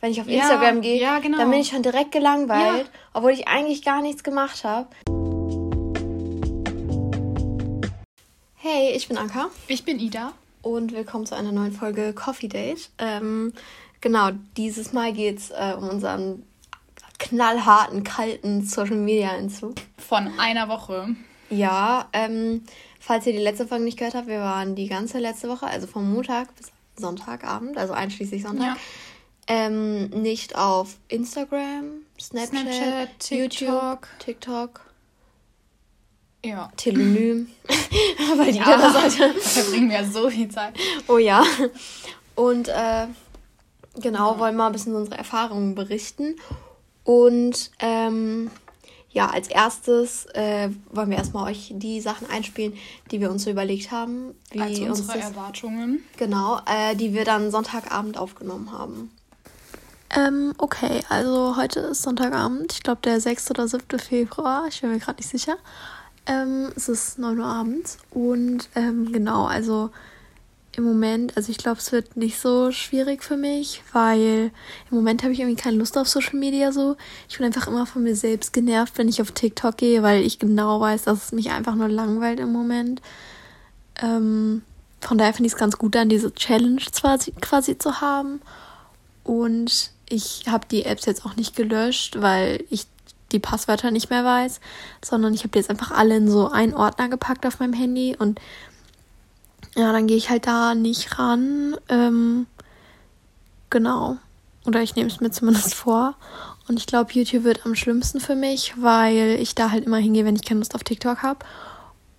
wenn ich auf Instagram ja, gehe, ja, genau. dann bin ich schon direkt gelangweilt, ja. obwohl ich eigentlich gar nichts gemacht habe. Hey, ich bin Anka. Ich bin Ida. Und willkommen zu einer neuen Folge Coffee Date. Ähm, genau, dieses Mal geht es äh, um unseren knallharten, kalten Social Media Entzug. Von einer Woche. Ja, ähm, falls ihr die letzte Folge nicht gehört habt, wir waren die ganze letzte Woche, also vom Montag bis Sonntagabend, also einschließlich Sonntag, ja. Ähm, nicht auf Instagram, Snapchat, Snapchat TikTok. YouTube, TikTok. Ja. Telonym. Weil die ja, da Seite. verbringen wir so viel Zeit. Oh ja. Und äh, genau, ja. wollen mal ein bisschen unsere Erfahrungen berichten. Und ähm, ja, als erstes äh, wollen wir erstmal euch die Sachen einspielen, die wir uns so überlegt haben. Wie also unsere das, Erwartungen. Genau, äh, die wir dann Sonntagabend aufgenommen haben. Ähm, okay, also heute ist Sonntagabend, ich glaube der 6. oder 7. Februar, ich bin mir gerade nicht sicher. Ähm, es ist 9 Uhr abends und ähm, genau, also im Moment, also ich glaube, es wird nicht so schwierig für mich, weil im Moment habe ich irgendwie keine Lust auf Social Media so. Ich bin einfach immer von mir selbst genervt, wenn ich auf TikTok gehe, weil ich genau weiß, dass es mich einfach nur langweilt im Moment. Ähm, von daher finde ich es ganz gut, dann diese Challenge quasi, quasi zu haben. Und ich habe die Apps jetzt auch nicht gelöscht, weil ich die Passwörter nicht mehr weiß, sondern ich habe die jetzt einfach alle in so einen Ordner gepackt auf meinem Handy und ja, dann gehe ich halt da nicht ran. Ähm, genau. Oder ich nehme es mir zumindest vor. Und ich glaube, YouTube wird am schlimmsten für mich, weil ich da halt immer hingehe, wenn ich keine Lust auf TikTok habe.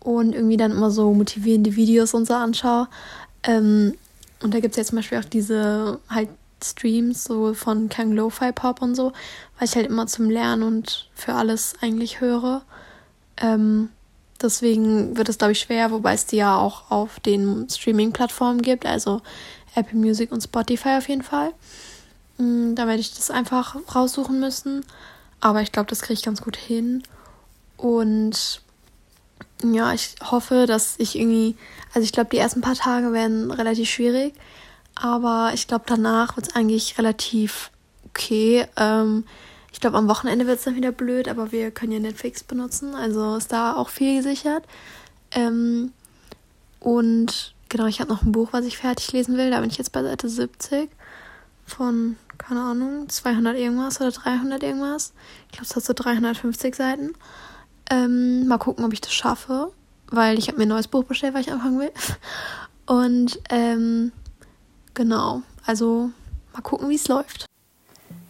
Und irgendwie dann immer so motivierende Videos und so anschaue. Ähm, und da gibt es ja zum Beispiel auch diese halt Streams so von Kang Lo-Fi Pop und so, weil ich halt immer zum Lernen und für alles eigentlich höre. Ähm, Deswegen wird es, glaube ich, schwer, wobei es die ja auch auf den Streaming-Plattformen gibt, also Apple Music und Spotify auf jeden Fall. Mm, da werde ich das einfach raussuchen müssen. Aber ich glaube, das kriege ich ganz gut hin. Und ja, ich hoffe, dass ich irgendwie, also ich glaube, die ersten paar Tage werden relativ schwierig. Aber ich glaube, danach wird es eigentlich relativ okay. Ähm, ich glaube, am Wochenende wird es dann wieder blöd, aber wir können ja Netflix benutzen, also ist da auch viel gesichert. Ähm, und genau, ich habe noch ein Buch, was ich fertig lesen will. Da bin ich jetzt bei Seite 70 von, keine Ahnung, 200 irgendwas oder 300 irgendwas. Ich glaube, es hat so 350 Seiten. Ähm, mal gucken, ob ich das schaffe, weil ich habe mir ein neues Buch bestellt, weil ich anfangen will. Und ähm, genau, also mal gucken, wie es läuft.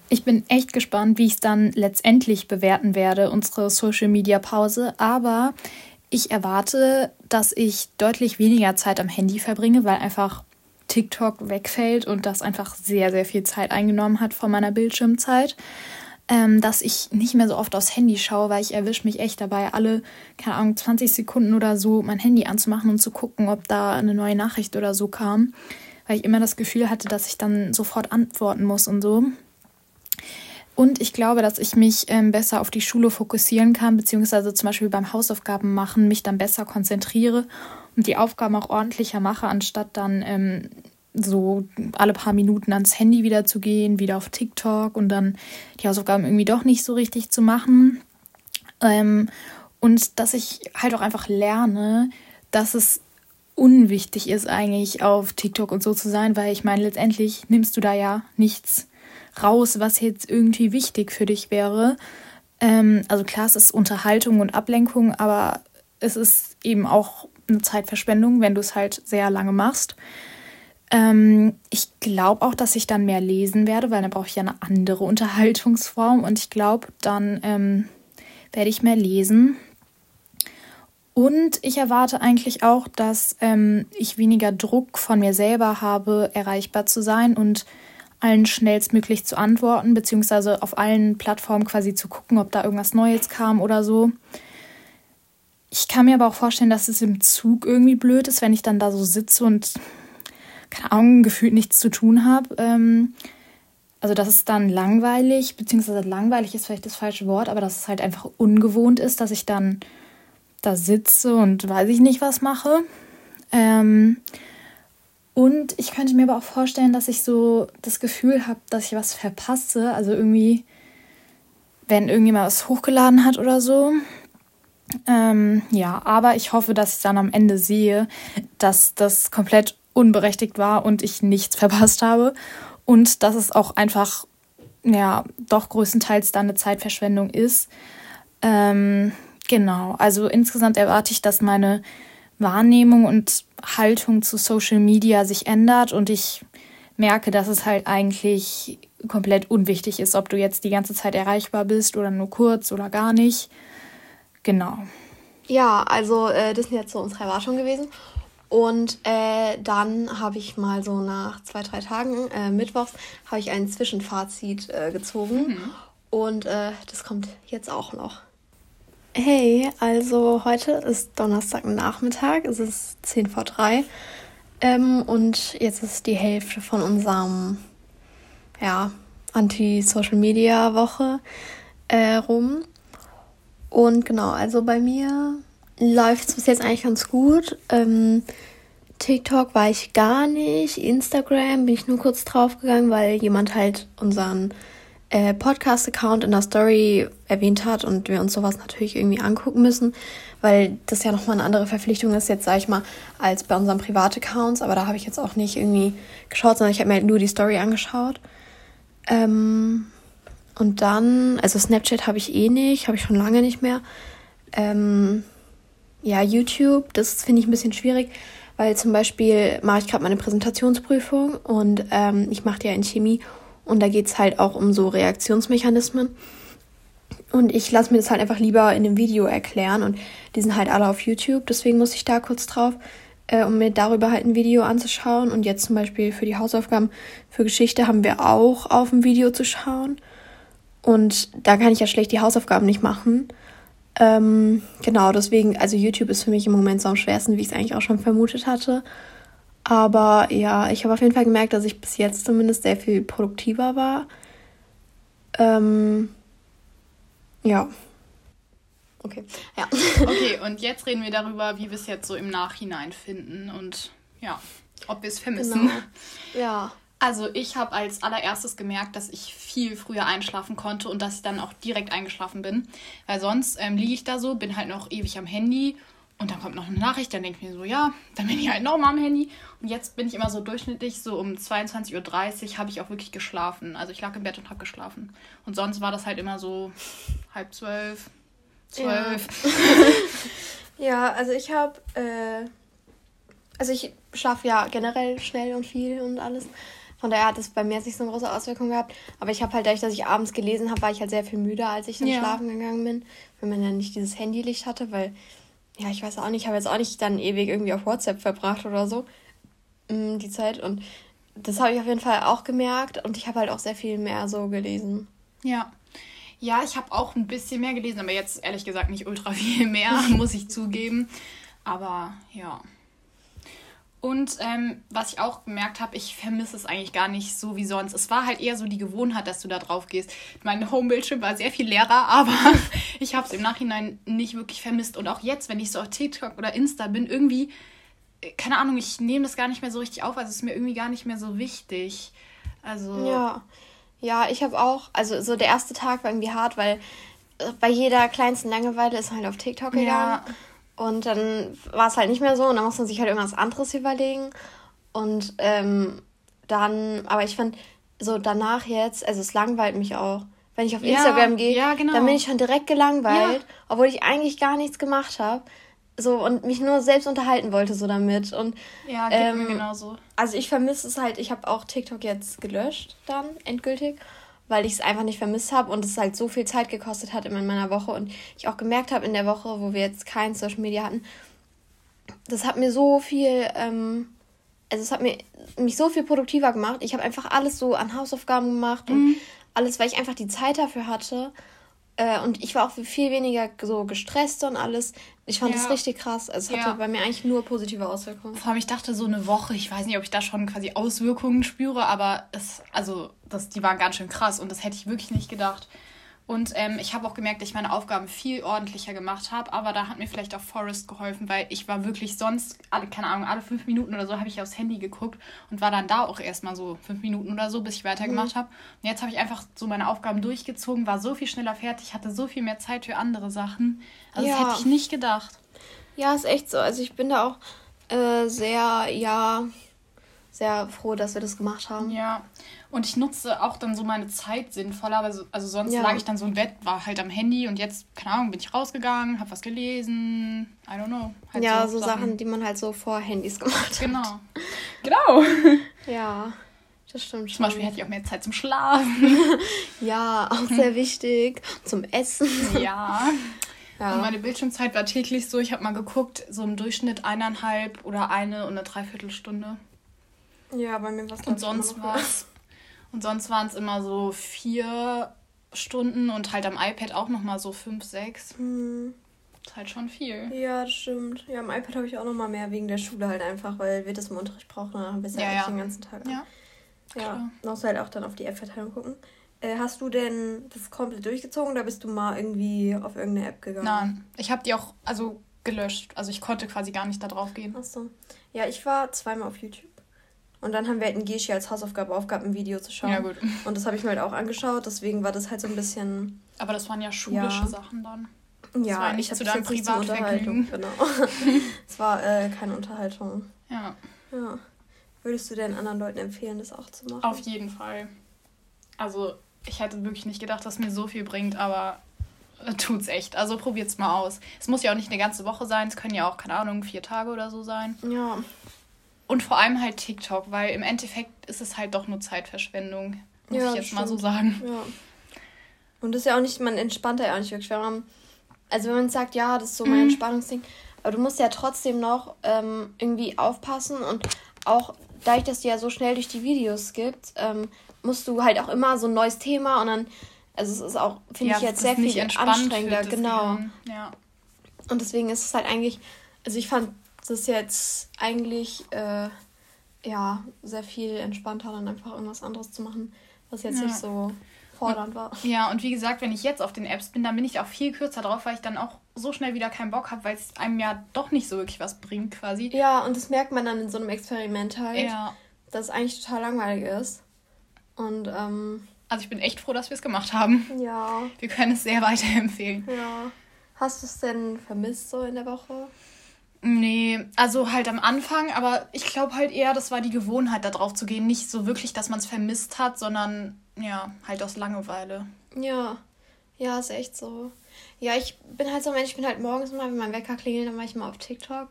Ich bin echt gespannt, wie ich es dann letztendlich bewerten werde, unsere Social Media Pause. Aber ich erwarte, dass ich deutlich weniger Zeit am Handy verbringe, weil einfach TikTok wegfällt und das einfach sehr, sehr viel Zeit eingenommen hat von meiner Bildschirmzeit. Ähm, dass ich nicht mehr so oft aufs Handy schaue, weil ich erwische mich echt dabei, alle, keine Ahnung, 20 Sekunden oder so mein Handy anzumachen und zu gucken, ob da eine neue Nachricht oder so kam. Weil ich immer das Gefühl hatte, dass ich dann sofort antworten muss und so. Und ich glaube, dass ich mich ähm, besser auf die Schule fokussieren kann, beziehungsweise zum Beispiel beim Hausaufgaben machen mich dann besser konzentriere und die Aufgaben auch ordentlicher mache, anstatt dann ähm, so alle paar Minuten ans Handy wieder zu gehen, wieder auf TikTok und dann die Hausaufgaben irgendwie doch nicht so richtig zu machen. Ähm, und dass ich halt auch einfach lerne, dass es unwichtig ist, eigentlich auf TikTok und so zu sein, weil ich meine, letztendlich nimmst du da ja nichts raus, was jetzt irgendwie wichtig für dich wäre. Ähm, also klar, es ist Unterhaltung und Ablenkung, aber es ist eben auch eine Zeitverschwendung, wenn du es halt sehr lange machst. Ähm, ich glaube auch, dass ich dann mehr lesen werde, weil dann brauche ich ja eine andere Unterhaltungsform und ich glaube, dann ähm, werde ich mehr lesen. Und ich erwarte eigentlich auch, dass ähm, ich weniger Druck von mir selber habe, erreichbar zu sein und allen schnellstmöglich zu antworten, beziehungsweise auf allen Plattformen quasi zu gucken, ob da irgendwas Neues kam oder so. Ich kann mir aber auch vorstellen, dass es im Zug irgendwie blöd ist, wenn ich dann da so sitze und keine Ahnung, gefühlt nichts zu tun habe. Ähm, also, dass es dann langweilig, beziehungsweise langweilig ist vielleicht das falsche Wort, aber dass es halt einfach ungewohnt ist, dass ich dann da sitze und weiß ich nicht was mache. Ähm, Und ich könnte mir aber auch vorstellen, dass ich so das Gefühl habe, dass ich was verpasse. Also irgendwie, wenn irgendjemand was hochgeladen hat oder so. Ähm, ja, aber ich hoffe, dass ich dann am Ende sehe, dass das komplett unberechtigt war und ich nichts verpasst habe. Und dass es auch einfach, ja, doch größtenteils dann eine Zeitverschwendung ist. Ähm, genau, also insgesamt erwarte ich, dass meine Wahrnehmung und Haltung zu Social Media sich ändert und ich merke, dass es halt eigentlich komplett unwichtig ist, ob du jetzt die ganze Zeit erreichbar bist oder nur kurz oder gar nicht. Genau. Ja, also äh, das sind jetzt so unsere Erwartungen gewesen. Und äh, dann habe ich mal so nach zwei, drei Tagen, äh, mittwochs, habe ich ein Zwischenfazit äh, gezogen. Mhm. Und äh, das kommt jetzt auch noch. Hey, also heute ist Donnerstagnachmittag, es ist 10 vor 3 ähm, und jetzt ist die Hälfte von unserem ja, Anti-Social-Media-Woche äh, rum. Und genau, also bei mir läuft es bis jetzt eigentlich ganz gut. Ähm, TikTok war ich gar nicht, Instagram bin ich nur kurz draufgegangen, weil jemand halt unseren äh, Podcast-Account in der Story erwähnt hat und wir uns sowas natürlich irgendwie angucken müssen, weil das ja nochmal eine andere Verpflichtung ist, jetzt sage ich mal, als bei unseren Privataccounts. Aber da habe ich jetzt auch nicht irgendwie geschaut, sondern ich habe mir halt nur die Story angeschaut. Ähm, und dann, also Snapchat habe ich eh nicht, habe ich schon lange nicht mehr. Ähm, ja, YouTube, das finde ich ein bisschen schwierig, weil zum Beispiel mache ich gerade meine Präsentationsprüfung und ähm, ich mache die ja in Chemie und da geht es halt auch um so Reaktionsmechanismen. Und ich lasse mir das halt einfach lieber in einem Video erklären. Und die sind halt alle auf YouTube. Deswegen muss ich da kurz drauf, äh, um mir darüber halt ein Video anzuschauen. Und jetzt zum Beispiel für die Hausaufgaben für Geschichte haben wir auch auf ein Video zu schauen. Und da kann ich ja schlecht die Hausaufgaben nicht machen. Ähm, genau, deswegen, also YouTube ist für mich im Moment so am schwersten, wie ich es eigentlich auch schon vermutet hatte. Aber ja, ich habe auf jeden Fall gemerkt, dass ich bis jetzt zumindest sehr viel produktiver war. Ähm, ja. Okay, ja. okay, und jetzt reden wir darüber, wie wir es jetzt so im Nachhinein finden und ja, ob wir es vermissen. Genau. Ja. Also ich habe als allererstes gemerkt, dass ich viel früher einschlafen konnte und dass ich dann auch direkt eingeschlafen bin. Weil sonst ähm, liege ich da so, bin halt noch ewig am Handy und dann kommt noch eine Nachricht, dann denke ich mir so, ja, dann bin ich halt nochmal am Handy. Und jetzt bin ich immer so durchschnittlich, so um 22.30 Uhr habe ich auch wirklich geschlafen. Also ich lag im Bett und habe geschlafen. Und sonst war das halt immer so halb zwölf, zwölf. Ja, ja also ich habe, äh, also ich schlafe ja generell schnell und viel und alles. Von daher hat es bei mir jetzt nicht so eine große Auswirkung gehabt. Aber ich habe halt dadurch, dass ich abends gelesen habe, war ich halt sehr viel müder, als ich dann ja. schlafen gegangen bin. Wenn man ja nicht dieses Handylicht hatte, weil ja, ich weiß auch nicht, ich habe jetzt auch nicht dann ewig irgendwie auf WhatsApp verbracht oder so, mm, die Zeit. Und das habe ich auf jeden Fall auch gemerkt und ich habe halt auch sehr viel mehr so gelesen. Ja. Ja, ich habe auch ein bisschen mehr gelesen, aber jetzt ehrlich gesagt nicht ultra viel mehr, muss ich zugeben. Aber ja. Und ähm, was ich auch gemerkt habe, ich vermisse es eigentlich gar nicht so wie sonst. Es war halt eher so die Gewohnheit, dass du da drauf gehst. Mein Homebildschirm war sehr viel leerer, aber ich habe es im Nachhinein nicht wirklich vermisst. Und auch jetzt, wenn ich so auf TikTok oder Insta bin, irgendwie, äh, keine Ahnung, ich nehme das gar nicht mehr so richtig auf. Also es ist mir irgendwie gar nicht mehr so wichtig. Also. Ja. Ja, ich habe auch, also so der erste Tag war irgendwie hart, weil äh, bei jeder kleinsten Langeweile ist man halt auf TikTok gegangen. Ja. Und dann war es halt nicht mehr so und dann muss man sich halt irgendwas anderes überlegen. Und ähm, dann, aber ich fand so danach jetzt, also es langweilt mich auch. Wenn ich auf ja, Instagram gehe, ja, genau. dann bin ich schon direkt gelangweilt, ja. obwohl ich eigentlich gar nichts gemacht habe. So und mich nur selbst unterhalten wollte so damit. Und, ja, geht ähm, mir genauso. Also ich vermisse es halt, ich habe auch TikTok jetzt gelöscht dann, endgültig weil ich es einfach nicht vermisst habe und es halt so viel Zeit gekostet hat in meiner Woche und ich auch gemerkt habe in der Woche, wo wir jetzt kein Social Media hatten, das hat mir so viel, ähm, also es hat mir mich so viel produktiver gemacht. Ich habe einfach alles so an Hausaufgaben gemacht mhm. und alles, weil ich einfach die Zeit dafür hatte. Äh, und ich war auch viel weniger so gestresst und alles. Ich fand ja. das richtig krass. Also es hatte ja. bei mir eigentlich nur positive Auswirkungen. Vor allem, ich dachte so eine Woche, ich weiß nicht, ob ich da schon quasi Auswirkungen spüre, aber es, also das, die waren ganz schön krass und das hätte ich wirklich nicht gedacht. Und ähm, ich habe auch gemerkt, dass ich meine Aufgaben viel ordentlicher gemacht habe. Aber da hat mir vielleicht auch Forrest geholfen, weil ich war wirklich sonst, alle, keine Ahnung, alle fünf Minuten oder so habe ich aufs Handy geguckt und war dann da auch erstmal so fünf Minuten oder so, bis ich weitergemacht mhm. habe. Und jetzt habe ich einfach so meine Aufgaben durchgezogen, war so viel schneller fertig, hatte so viel mehr Zeit für andere Sachen. Also ja. das hätte ich nicht gedacht. Ja, ist echt so. Also ich bin da auch äh, sehr, ja, sehr froh, dass wir das gemacht haben. Ja. Und ich nutze auch dann so meine Zeit sinnvoller. Also, also sonst ja. lag ich dann so im Bett, war halt am Handy und jetzt, keine Ahnung, bin ich rausgegangen, habe was gelesen. I don't know. Halt ja, so, so Sachen. Sachen. die man halt so vor Handys gemacht genau. hat. Genau. Genau. ja. Das stimmt schon. Zum Beispiel hätte ich auch mehr Zeit zum Schlafen. ja, auch sehr wichtig. Zum Essen. Ja. ja. Und meine Bildschirmzeit war täglich so, ich habe mal geguckt, so im Durchschnitt eineinhalb oder eine und eine Dreiviertelstunde. Ja, bei mir war es Und sonst war es und sonst waren es immer so vier Stunden und halt am iPad auch nochmal so fünf, sechs. Mhm. ist halt schon viel. Ja, das stimmt. Ja, am iPad habe ich auch nochmal mehr wegen der Schule halt einfach, weil wir das im Unterricht brauchen. Dann haben wir es ja, ja, den ganzen Tag. Ja. Ja, musst halt auch dann auf die App-Verteilung gucken. Äh, hast du denn das komplett durchgezogen oder bist du mal irgendwie auf irgendeine App gegangen? Nein, ich habe die auch also gelöscht. Also ich konnte quasi gar nicht da drauf gehen. Achso. Ja, ich war zweimal auf YouTube. Und dann haben wir halt ein Geschi als Hausaufgabe aufgehabt, ein Video zu schauen. Ja, gut. Und das habe ich mir halt auch angeschaut, deswegen war das halt so ein bisschen. Aber das waren ja schulische ja. Sachen dann. Das ja, war nicht ich zu deinem Privatvergnügen. Genau. es war äh, keine Unterhaltung. Ja. Ja. Würdest du denn anderen Leuten empfehlen, das auch zu machen? Auf jeden Fall. Also, ich hätte wirklich nicht gedacht, dass mir so viel bringt, aber äh, tut's echt. Also probiert's mal aus. Es muss ja auch nicht eine ganze Woche sein, es können ja auch, keine Ahnung, vier Tage oder so sein. Ja. Und vor allem halt TikTok, weil im Endeffekt ist es halt doch nur Zeitverschwendung, muss ja, ich jetzt stimmt. mal so sagen. Ja. Und das ist ja auch nicht, man entspannt ja auch nicht wirklich. Wenn man, also wenn man sagt, ja, das ist so mein mhm. Entspannungsding, aber du musst ja trotzdem noch ähm, irgendwie aufpassen und auch dadurch, dass du ja so schnell durch die Videos gibt, ähm, musst du halt auch immer so ein neues Thema und dann, also es ist auch, finde ja, ich jetzt sehr viel anstrengender, genau. Ja. Und deswegen ist es halt eigentlich, also ich fand es ist jetzt eigentlich äh, ja sehr viel entspannter, dann einfach irgendwas anderes zu machen, was jetzt ja. nicht so fordernd war. Ja, und wie gesagt, wenn ich jetzt auf den Apps bin, dann bin ich auch viel kürzer drauf, weil ich dann auch so schnell wieder keinen Bock habe, weil es einem ja doch nicht so wirklich was bringt quasi. Ja, und das merkt man dann in so einem Experiment halt, ja. dass es eigentlich total langweilig ist. Und ähm, also ich bin echt froh, dass wir es gemacht haben. Ja. Wir können es sehr weiterempfehlen. Ja. Hast du es denn vermisst so in der Woche? Nee, also halt am Anfang, aber ich glaube halt eher, das war die Gewohnheit, da drauf zu gehen. Nicht so wirklich, dass man es vermisst hat, sondern ja, halt aus Langeweile. Ja, ja, ist echt so. Ja, ich bin halt so ein Mensch, ich bin halt morgens mal, wenn mein Wecker klingelt, dann mache ich mal auf TikTok.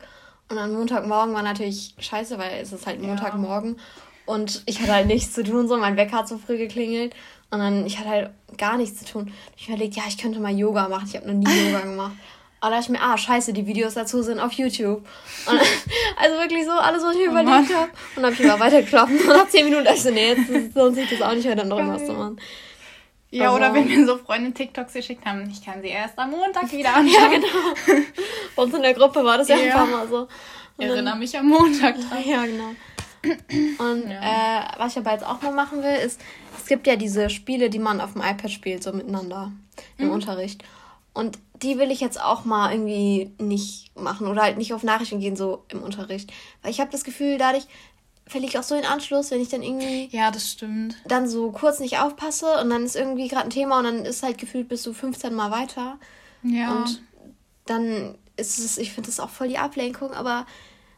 Und am Montagmorgen war natürlich scheiße, weil es ist halt Montagmorgen. Ja. Und ich hatte halt nichts zu tun, so mein Wecker hat so früh geklingelt. Und dann, ich hatte halt gar nichts zu tun. Ich überlegt, ja, ich könnte mal Yoga machen. Ich habe noch nie Yoga gemacht. Und da dachte ich mir, ah, scheiße, die Videos dazu sind auf YouTube. Und, also wirklich so, alles, was ich mir oh überlegt habe. Und dann habe ich immer weitergeklappt. Und nach zehn Minuten dachte ich so, nee, jetzt lohnt sich das auch nicht mehr, dann noch irgendwas zu machen. Ja, also, oder wenn mir so Freunde TikToks geschickt haben, ich kann sie erst am Montag wieder anschauen. ja, genau. Bei uns in der Gruppe war das ja, ja. ein paar Mal so. Und Erinnere mich am Montag dran. Ja, genau. Und ja. äh, was ich aber jetzt auch mal machen will, ist, es gibt ja diese Spiele, die man auf dem iPad spielt, so miteinander im mhm. Unterricht. Und die will ich jetzt auch mal irgendwie nicht machen oder halt nicht auf Nachrichten gehen, so im Unterricht. Weil ich habe das Gefühl, dadurch verliere ich auch so den Anschluss, wenn ich dann irgendwie. Ja, das stimmt. Dann so kurz nicht aufpasse und dann ist irgendwie gerade ein Thema und dann ist halt gefühlt bis zu 15 Mal weiter. Ja. Und dann ist es, ich finde das auch voll die Ablenkung, aber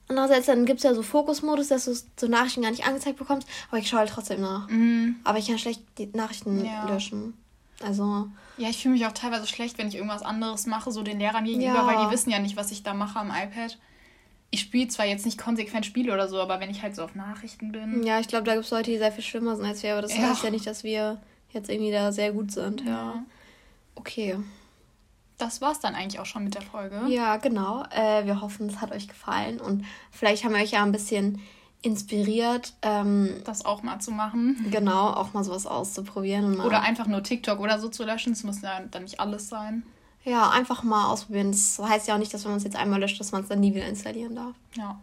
andererseits dann gibt es ja so Fokusmodus, dass du so Nachrichten gar nicht angezeigt bekommst, aber ich schaue halt trotzdem nach. Mhm. Aber ich kann schlecht die Nachrichten ja. löschen. Also. Ja, ich fühle mich auch teilweise schlecht, wenn ich irgendwas anderes mache, so den Lehrern gegenüber, ja. weil die wissen ja nicht, was ich da mache am iPad. Ich spiele zwar jetzt nicht konsequent Spiele oder so, aber wenn ich halt so auf Nachrichten bin. Ja, ich glaube, da gibt es Leute, die sehr viel schlimmer sind als wir, aber das ja. heißt ja nicht, dass wir jetzt irgendwie da sehr gut sind, ja. ja. Okay. Das war's dann eigentlich auch schon mit der Folge. Ja, genau. Äh, wir hoffen, es hat euch gefallen und vielleicht haben wir euch ja ein bisschen inspiriert, ähm, das auch mal zu machen. Genau, auch mal sowas auszuprobieren. oder einfach nur TikTok oder so zu löschen. Es muss ja dann nicht alles sein. Ja, einfach mal ausprobieren. Das heißt ja auch nicht, dass wenn man es jetzt einmal löscht, dass man es dann nie wieder installieren darf. Ja.